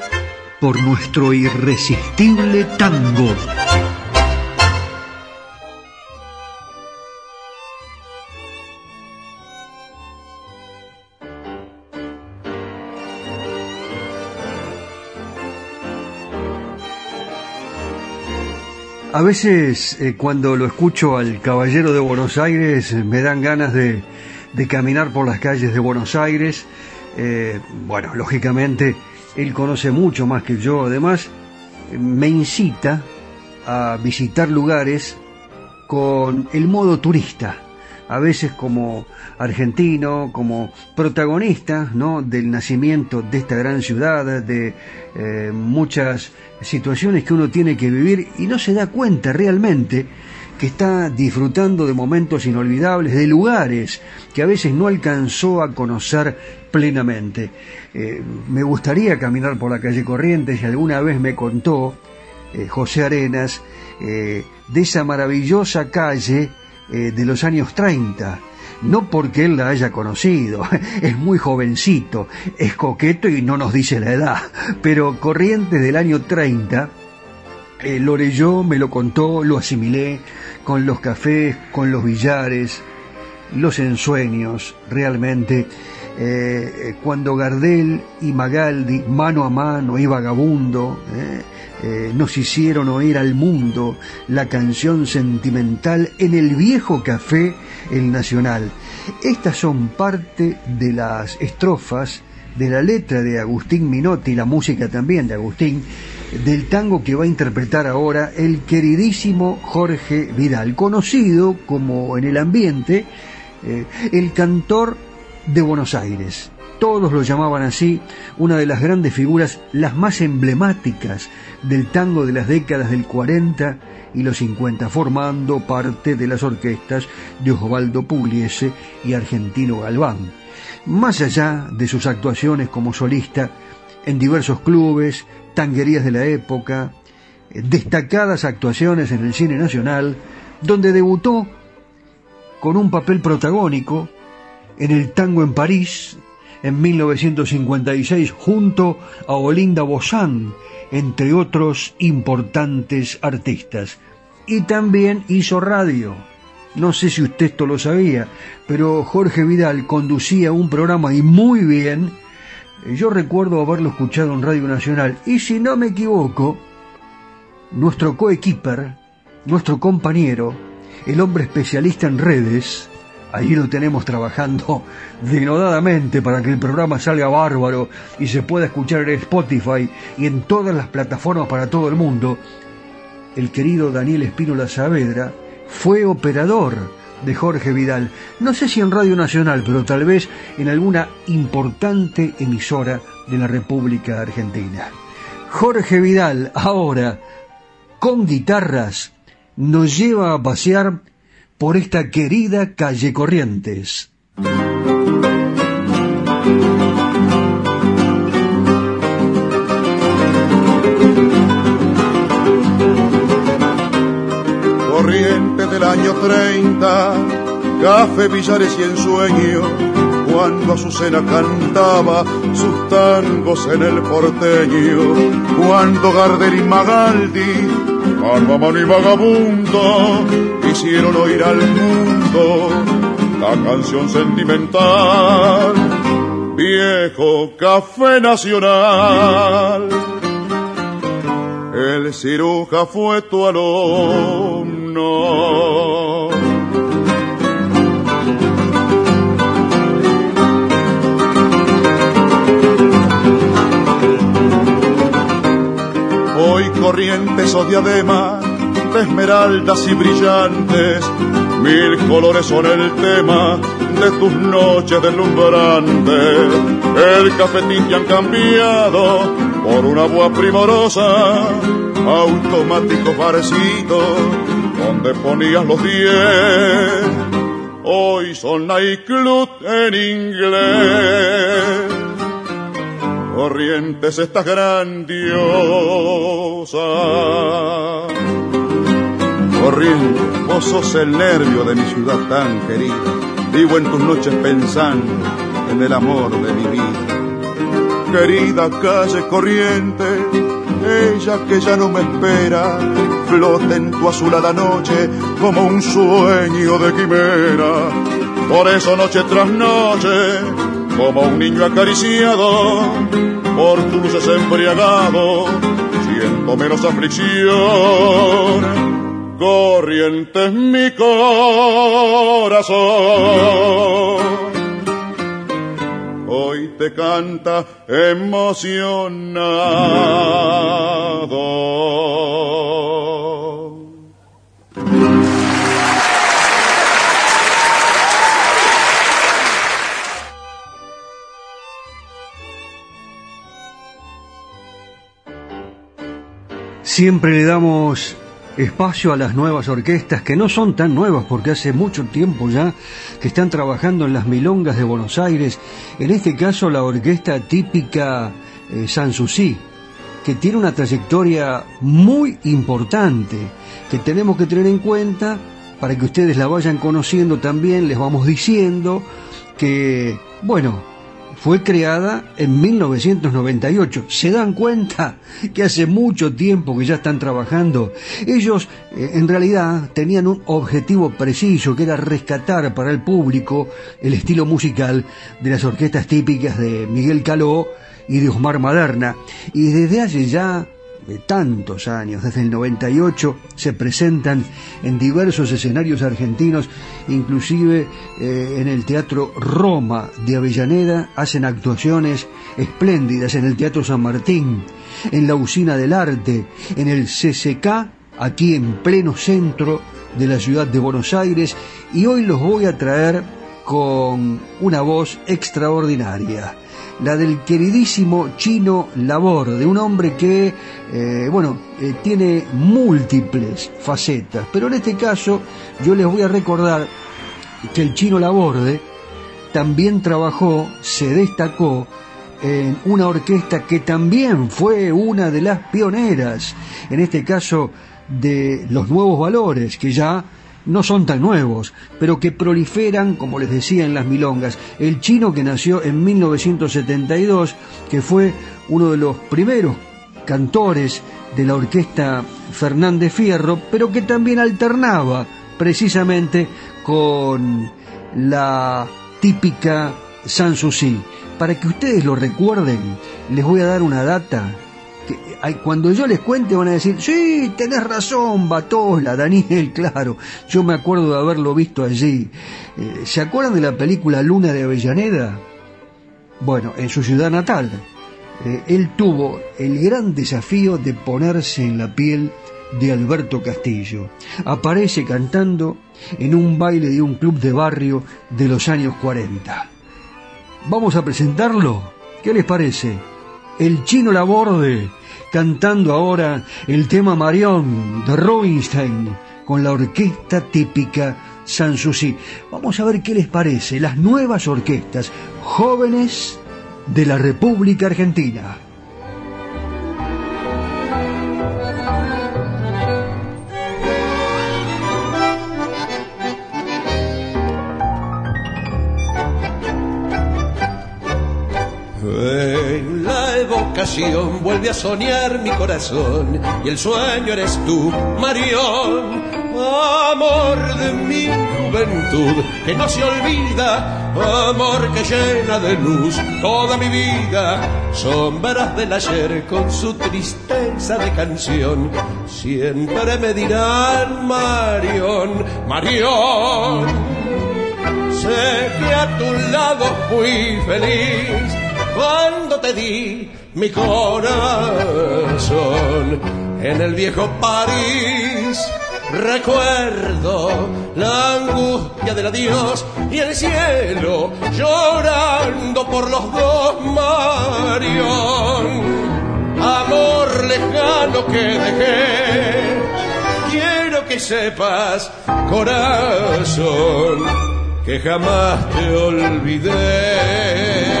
por nuestro irresistible tango. A veces eh, cuando lo escucho al Caballero de Buenos Aires eh, me dan ganas de, de, caminar por las calles de Buenos Aires. Eh, bueno, lógicamente él conoce mucho más que yo, además me incita a visitar lugares con el modo turista, a veces como argentino, como protagonista ¿no? del nacimiento de esta gran ciudad, de eh, muchas situaciones que uno tiene que vivir y no se da cuenta realmente que está disfrutando de momentos inolvidables, de lugares que a veces no alcanzó a conocer plenamente. Eh, me gustaría caminar por la calle Corrientes y alguna vez me contó eh, José Arenas eh, de esa maravillosa calle de los años 30. No porque él la haya conocido, [laughs] es muy jovencito, es coqueto y no nos dice la edad, pero Corrientes del año 30 lo leyó, me lo contó, lo asimilé con los cafés, con los billares, los ensueños, realmente. Eh, cuando Gardel y Magaldi, mano a mano y vagabundo, eh, eh, nos hicieron oír al mundo la canción sentimental en el viejo café El Nacional. Estas son parte de las estrofas de la letra de Agustín Minotti, la música también de Agustín, del tango que va a interpretar ahora el queridísimo Jorge Vidal, conocido como en el ambiente eh, el cantor de Buenos Aires. Todos lo llamaban así, una de las grandes figuras, las más emblemáticas del tango de las décadas del 40 y los 50, formando parte de las orquestas de Osvaldo Pugliese y Argentino Galván. Más allá de sus actuaciones como solista en diversos clubes, tanguerías de la época, eh, destacadas actuaciones en el cine nacional, donde debutó con un papel protagónico en el tango en París en 1956 junto a Olinda Bozán, entre otros importantes artistas. Y también hizo radio. No sé si usted esto lo sabía, pero Jorge Vidal conducía un programa y muy bien yo recuerdo haberlo escuchado en Radio Nacional y si no me equivoco, nuestro coequiper, nuestro compañero, el hombre especialista en redes, Ahí lo tenemos trabajando [laughs] denodadamente para que el programa salga bárbaro y se pueda escuchar en Spotify y en todas las plataformas para todo el mundo. El querido Daniel Espínola Saavedra fue operador de Jorge Vidal. No sé si en Radio Nacional, pero tal vez en alguna importante emisora de la República Argentina. Jorge Vidal, ahora, con guitarras, nos lleva a pasear por esta querida calle Corrientes. Del año 30, café, billares y ensueño, cuando Azucena cantaba sus tangos en el porteño, cuando Gardel y Magaldi Barbamano y vagabundo hicieron oír al mundo la canción sentimental. Viejo café nacional. El ciruja fue tu alumno. Corrientes o diademas de esmeraldas y brillantes, mil colores son el tema de tus noches deslumbrantes. El cafetín te han cambiado por una voz primorosa, automático parecido, donde ponías los diez. Hoy son nightclub en inglés Corrientes estás grandiosa. Corrientes, vos sos el nervio de mi ciudad tan querida. Vivo en tus noches pensando en el amor de mi vida. Querida calle corriente, ella que ya no me espera, flota en tu azulada noche como un sueño de quimera. Por eso noche tras noche como un niño acariciado, por tus luces embriagado, menos aflicción. Corriente mi corazón. Hoy te canta emocionado. Siempre le damos espacio a las nuevas orquestas, que no son tan nuevas porque hace mucho tiempo ya que están trabajando en las milongas de Buenos Aires, en este caso la orquesta típica eh, Sanssouci, que tiene una trayectoria muy importante, que tenemos que tener en cuenta para que ustedes la vayan conociendo también, les vamos diciendo que, bueno, fue creada en 1998. ¿Se dan cuenta que hace mucho tiempo que ya están trabajando? Ellos eh, en realidad tenían un objetivo preciso que era rescatar para el público el estilo musical de las orquestas típicas de Miguel Caló y de Osmar Maderna. Y desde hace ya de tantos años, desde el 98, se presentan en diversos escenarios argentinos, inclusive eh, en el Teatro Roma de Avellaneda, hacen actuaciones espléndidas en el Teatro San Martín, en la Usina del Arte, en el CCK, aquí en pleno centro de la ciudad de Buenos Aires, y hoy los voy a traer con una voz extraordinaria la del queridísimo Chino Labor, de un hombre que, eh, bueno, eh, tiene múltiples facetas, pero en este caso yo les voy a recordar que el Chino Laborde también trabajó, se destacó en una orquesta que también fue una de las pioneras, en este caso de los nuevos valores, que ya no son tan nuevos, pero que proliferan, como les decía en las milongas. El chino que nació en 1972, que fue uno de los primeros cantores de la orquesta Fernández Fierro, pero que también alternaba precisamente con la típica Sanssouci. Para que ustedes lo recuerden, les voy a dar una data cuando yo les cuente van a decir, sí, tenés razón, Batola, Daniel, [laughs] claro, yo me acuerdo de haberlo visto allí. Eh, ¿Se acuerdan de la película Luna de Avellaneda? Bueno, en su ciudad natal, eh, él tuvo el gran desafío de ponerse en la piel de Alberto Castillo. Aparece cantando en un baile de un club de barrio de los años 40. Vamos a presentarlo. ¿Qué les parece? El chino Laborde cantando ahora el tema Marion de Rubinstein con la orquesta típica Sanssouci. Vamos a ver qué les parece las nuevas orquestas jóvenes de la República Argentina. Vuelve a soñar mi corazón y el sueño eres tú, Marión, amor de mi juventud que no se olvida, amor que llena de luz toda mi vida, sombras del ayer con su tristeza de canción, siempre me dirán Marión, Marión, sé que a tu lado fui feliz cuando te di mi corazón en el viejo París. Recuerdo la angustia del adiós y el cielo llorando por los dos Marión. Amor lejano que dejé, quiero que sepas, corazón, que jamás te olvidé.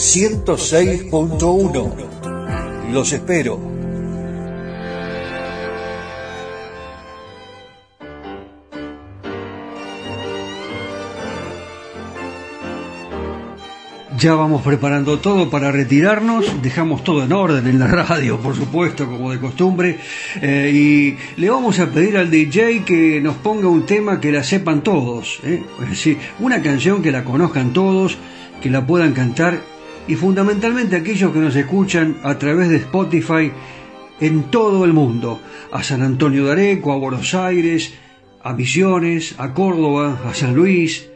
106.1. Los espero. Ya vamos preparando todo para retirarnos, dejamos todo en orden en la radio, por supuesto, como de costumbre, eh, y le vamos a pedir al DJ que nos ponga un tema que la sepan todos, ¿eh? es decir, una canción que la conozcan todos, que la puedan cantar y fundamentalmente aquellos que nos escuchan a través de Spotify en todo el mundo, a San Antonio de Areco, a Buenos Aires, a Misiones, a Córdoba, a San Luis,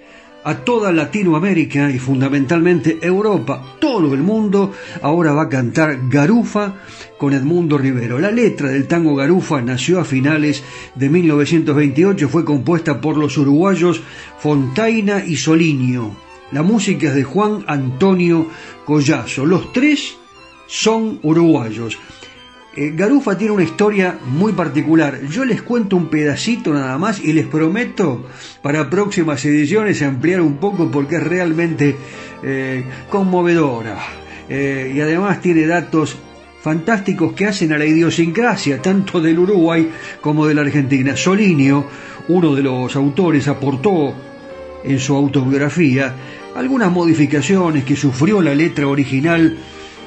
a toda Latinoamérica y fundamentalmente Europa, todo el mundo, ahora va a cantar Garufa con Edmundo Rivero. La letra del tango Garufa nació a finales de 1928, fue compuesta por los uruguayos Fontaina y Solinio. La música es de Juan Antonio Collazo. Los tres son uruguayos. Eh, Garufa tiene una historia muy particular. Yo les cuento un pedacito nada más y les prometo para próximas ediciones ampliar un poco porque es realmente eh, conmovedora. Eh, y además tiene datos fantásticos que hacen a la idiosincrasia tanto del Uruguay como de la Argentina. Solinio, uno de los autores, aportó en su autobiografía algunas modificaciones que sufrió la letra original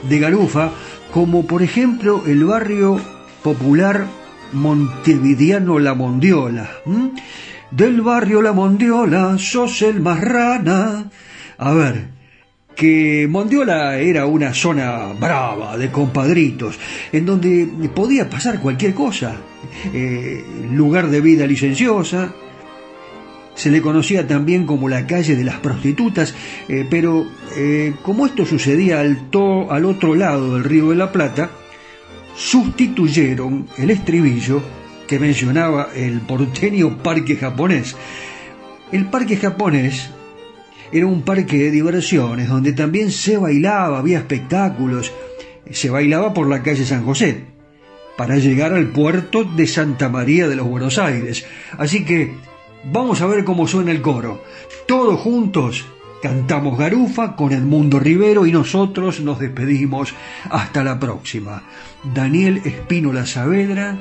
de Garufa, como por ejemplo el barrio popular montevideano La Mondiola. Del barrio La Mondiola sos el más rana. A ver, que Mondiola era una zona brava de compadritos, en donde podía pasar cualquier cosa. Eh, lugar de vida licenciosa, se le conocía también como la calle de las prostitutas, eh, pero eh, como esto sucedía al, al otro lado del río de la Plata, sustituyeron el estribillo que mencionaba el porteño parque japonés. El parque japonés era un parque de diversiones donde también se bailaba, había espectáculos, se bailaba por la calle San José para llegar al puerto de Santa María de los Buenos Aires. Así que vamos a ver cómo suena el coro. Todos juntos cantamos Garufa con Edmundo Rivero y nosotros nos despedimos. Hasta la próxima. Daniel Espínola Saavedra,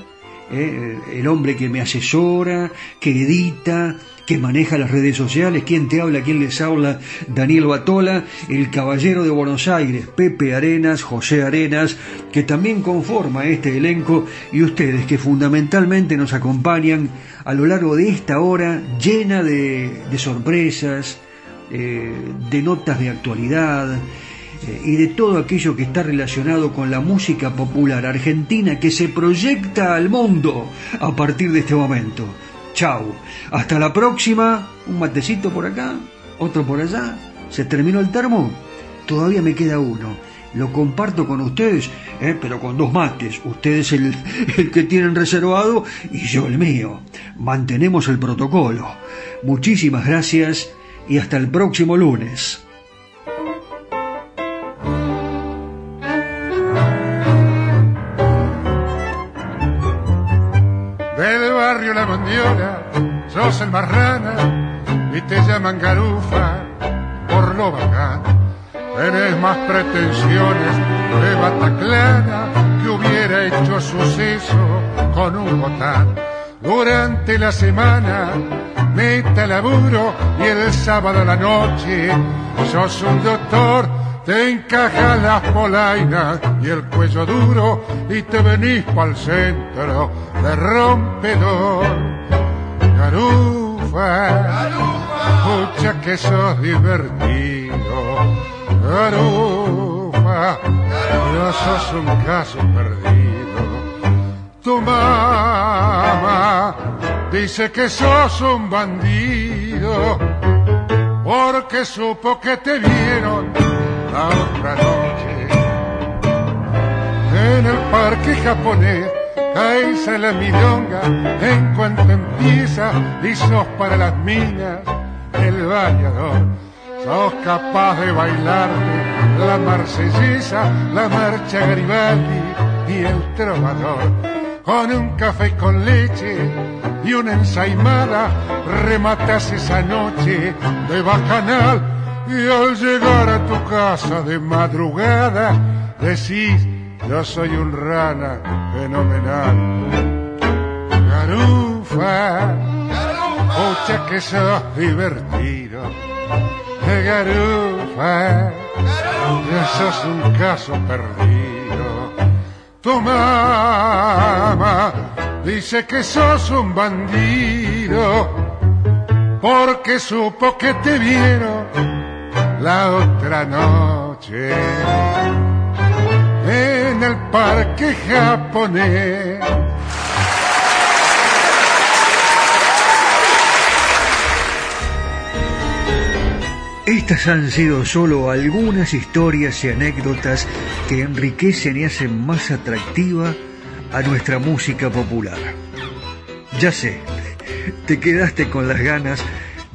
eh, el hombre que me asesora, que edita, que maneja las redes sociales, quién te habla, quién les habla, Daniel Batola, el caballero de Buenos Aires, Pepe Arenas, José Arenas, que también conforma este elenco, y ustedes que fundamentalmente nos acompañan a lo largo de esta hora llena de, sorpresas, eh, de notas de actualidad, eh, y de todo aquello que está relacionado con la música popular argentina que se proyecta al mundo a partir de este momento. Chau. Hasta la próxima. Un matecito por acá, otro por allá. ¿Se terminó el termo? Todavía me queda uno. Lo comparto con ustedes, ¿eh? pero con dos mates. Ustedes el, el que tienen reservado y yo el mío. Mantenemos el protocolo. Muchísimas gracias y hasta el próximo lunes. Sos el marrana y te llaman garufa por lo bacán. Tenés más pretensiones de Bataclana que hubiera hecho suceso con un botán. Durante la semana meta laburo y el sábado a la noche sos un doctor te encajan las polainas y el cuello duro y te venís pa'l centro de rompedor. Garufa, escucha que sos divertido. Garufa, no sos un caso perdido. Tu mamá dice que sos un bandido porque supo que te vieron otra noche. En el parque japonés caes a la milonga en cuanto empieza y sos para las minas el bañador. Sos capaz de bailar la marsellesa, la marcha Garibaldi y el trovador. Con un café con leche y una ensaimada rematas esa noche de bacanal y al llegar a tu casa de madrugada decís, yo soy un rana fenomenal. Garufa, escucha que sos divertido. Garufa, ya sos un caso perdido. Tu mamá dice que sos un bandido porque supo que te vieron la otra noche en el parque japonés. Estas han sido solo algunas historias y anécdotas que enriquecen y hacen más atractiva a nuestra música popular. Ya sé, te quedaste con las ganas